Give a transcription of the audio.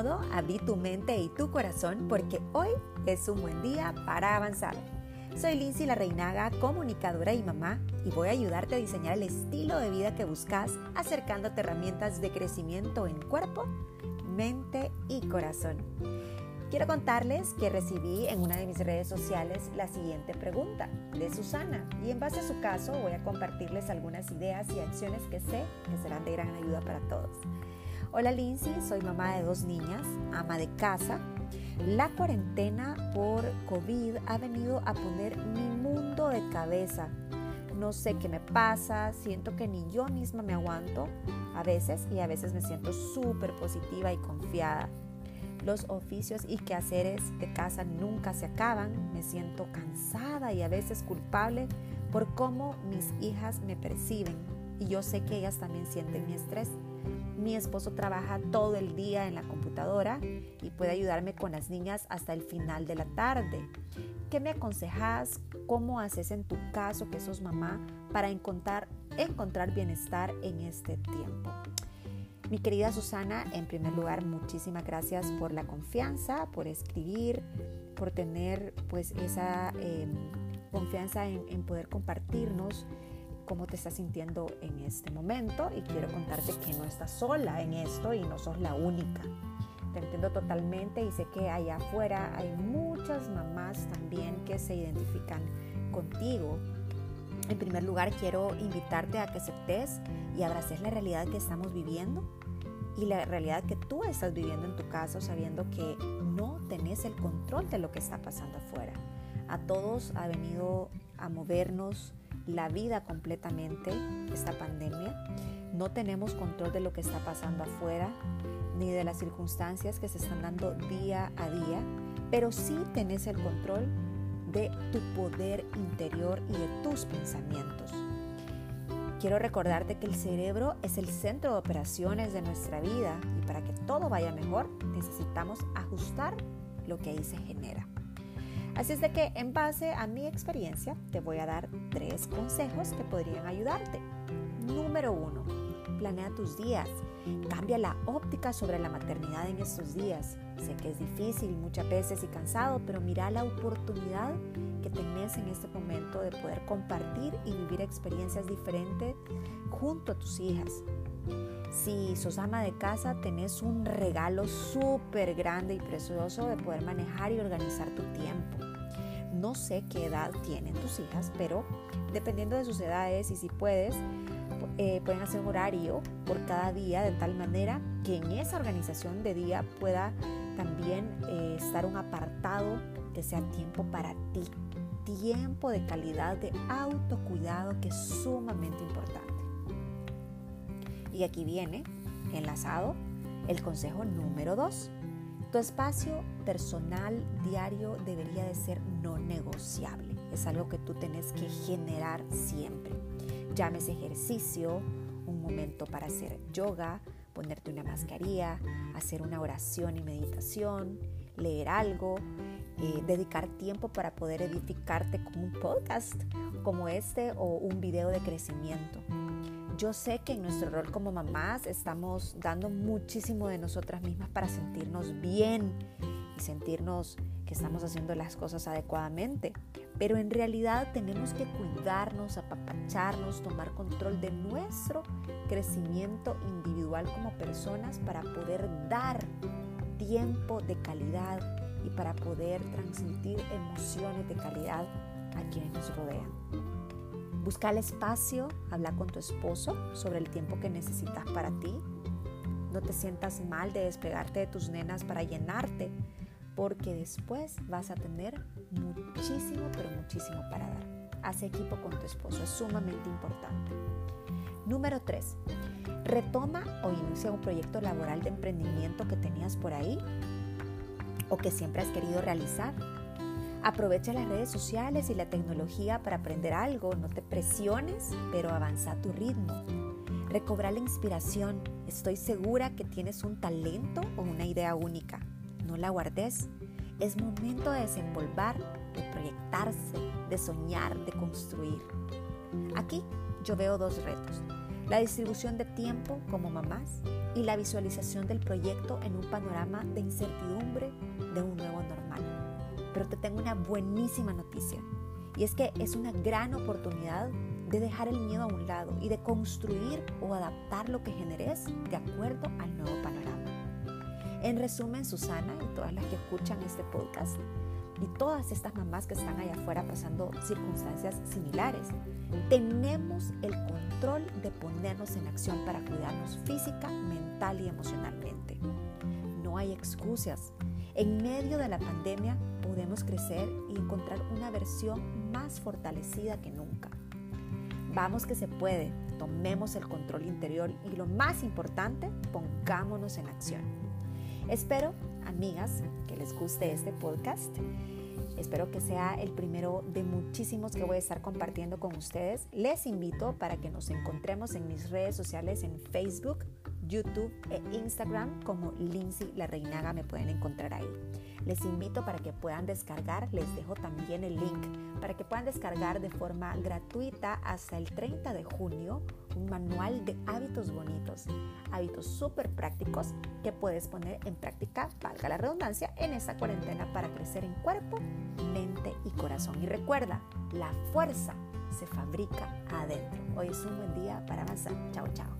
cómodo, abrí tu mente y tu corazón porque hoy es un buen día para avanzar. Soy Lindsay La Reinaga, comunicadora y mamá, y voy a ayudarte a diseñar el estilo de vida que buscas, acercándote herramientas de crecimiento en cuerpo, mente y corazón. Quiero contarles que recibí en una de mis redes sociales la siguiente pregunta de Susana y en base a su caso voy a compartirles algunas ideas y acciones que sé que serán de gran ayuda para todos. Hola Lindsay, soy mamá de dos niñas, ama de casa. La cuarentena por COVID ha venido a poner mi mundo de cabeza. No sé qué me pasa, siento que ni yo misma me aguanto a veces y a veces me siento súper positiva y confiada. Los oficios y quehaceres de casa nunca se acaban, me siento cansada y a veces culpable por cómo mis hijas me perciben y yo sé que ellas también sienten mi estrés. Mi esposo trabaja todo el día en la computadora y puede ayudarme con las niñas hasta el final de la tarde. ¿Qué me aconsejas? ¿Cómo haces en tu caso que sos mamá para encontrar, encontrar bienestar en este tiempo? Mi querida Susana, en primer lugar, muchísimas gracias por la confianza, por escribir, por tener pues esa em, confianza en, en poder compartirnos cómo te estás sintiendo en este momento y quiero contarte que no estás sola en esto y no sos la única. Te entiendo totalmente y sé que allá afuera hay muchas mamás también que se identifican contigo. En primer lugar, quiero invitarte a que aceptes y abraces la realidad que estamos viviendo y la realidad que tú estás viviendo en tu caso sabiendo que no tenés el control de lo que está pasando afuera. A todos ha venido a movernos la vida completamente esta pandemia. No tenemos control de lo que está pasando afuera ni de las circunstancias que se están dando día a día, pero sí tenés el control de tu poder interior y de tus pensamientos. Quiero recordarte que el cerebro es el centro de operaciones de nuestra vida y para que todo vaya mejor necesitamos ajustar lo que ahí se genera. Así es de que en base a mi experiencia te voy a dar tres consejos que podrían ayudarte. Número uno, planea tus días. Cambia la óptica sobre la maternidad en estos días. Sé que es difícil muchas veces y cansado, pero mira la oportunidad que tenés en este momento de poder compartir y vivir experiencias diferentes junto a tus hijas. Si sos ama de casa, tenés un regalo súper grande y precioso de poder manejar y organizar tu tiempo. No sé qué edad tienen tus hijas, pero dependiendo de sus edades y si puedes, eh, pueden hacer un horario por cada día de tal manera que en esa organización de día pueda también eh, estar un apartado que sea tiempo para ti, tiempo de calidad de autocuidado que es sumamente importante. Y aquí viene, enlazado, el consejo número dos. Tu espacio personal diario debería de ser no negociable. Es algo que tú tienes que generar siempre. Llámese ejercicio, un momento para hacer yoga, ponerte una mascarilla, hacer una oración y meditación, leer algo, eh, dedicar tiempo para poder edificarte con un podcast como este o un video de crecimiento. Yo sé que en nuestro rol como mamás estamos dando muchísimo de nosotras mismas para sentirnos bien y sentirnos que estamos haciendo las cosas adecuadamente. Pero en realidad tenemos que cuidarnos, apapacharnos, tomar control de nuestro crecimiento individual como personas para poder dar tiempo de calidad y para poder transmitir emociones de calidad a quienes nos rodean. Busca el espacio, habla con tu esposo sobre el tiempo que necesitas para ti. No te sientas mal de despegarte de tus nenas para llenarte, porque después vas a tener muchísimo, pero muchísimo para dar. Haz equipo con tu esposo, es sumamente importante. Número 3. Retoma o inicia un proyecto laboral de emprendimiento que tenías por ahí o que siempre has querido realizar Aprovecha las redes sociales y la tecnología para aprender algo, no te presiones, pero avanza a tu ritmo. Recobra la inspiración, estoy segura que tienes un talento o una idea única. No la guardes, es momento de desenvolver, de proyectarse, de soñar, de construir. Aquí yo veo dos retos. la distribución de tiempo como mamás y la visualización del proyecto en un panorama de incertidumbre de un nuevo. Pero te tengo una buenísima noticia y es que es una gran oportunidad de dejar el miedo a un lado y de construir o adaptar lo que generes de acuerdo al nuevo panorama. En resumen, Susana y todas las que escuchan este podcast, y todas estas mamás que están allá afuera pasando circunstancias similares. Tenemos el control de ponernos en acción para cuidarnos física, mental y emocionalmente. No hay excusas. En medio de la pandemia podemos crecer y encontrar una versión más fortalecida que nunca. Vamos que se puede, tomemos el control interior y lo más importante, pongámonos en acción. Espero amigas, que les guste este podcast. Espero que sea el primero de muchísimos que voy a estar compartiendo con ustedes. Les invito para que nos encontremos en mis redes sociales en Facebook, YouTube e Instagram como Lindsay La Reinaga me pueden encontrar ahí. Les invito para que puedan descargar, les dejo también el link para que puedan descargar de forma gratuita hasta el 30 de junio un manual de hábitos bonitos, hábitos súper prácticos que puedes poner en práctica, valga la redundancia, en esta cuarentena para crecer en cuerpo, mente y corazón. Y recuerda, la fuerza se fabrica adentro. Hoy es un buen día para avanzar. Chao, chao.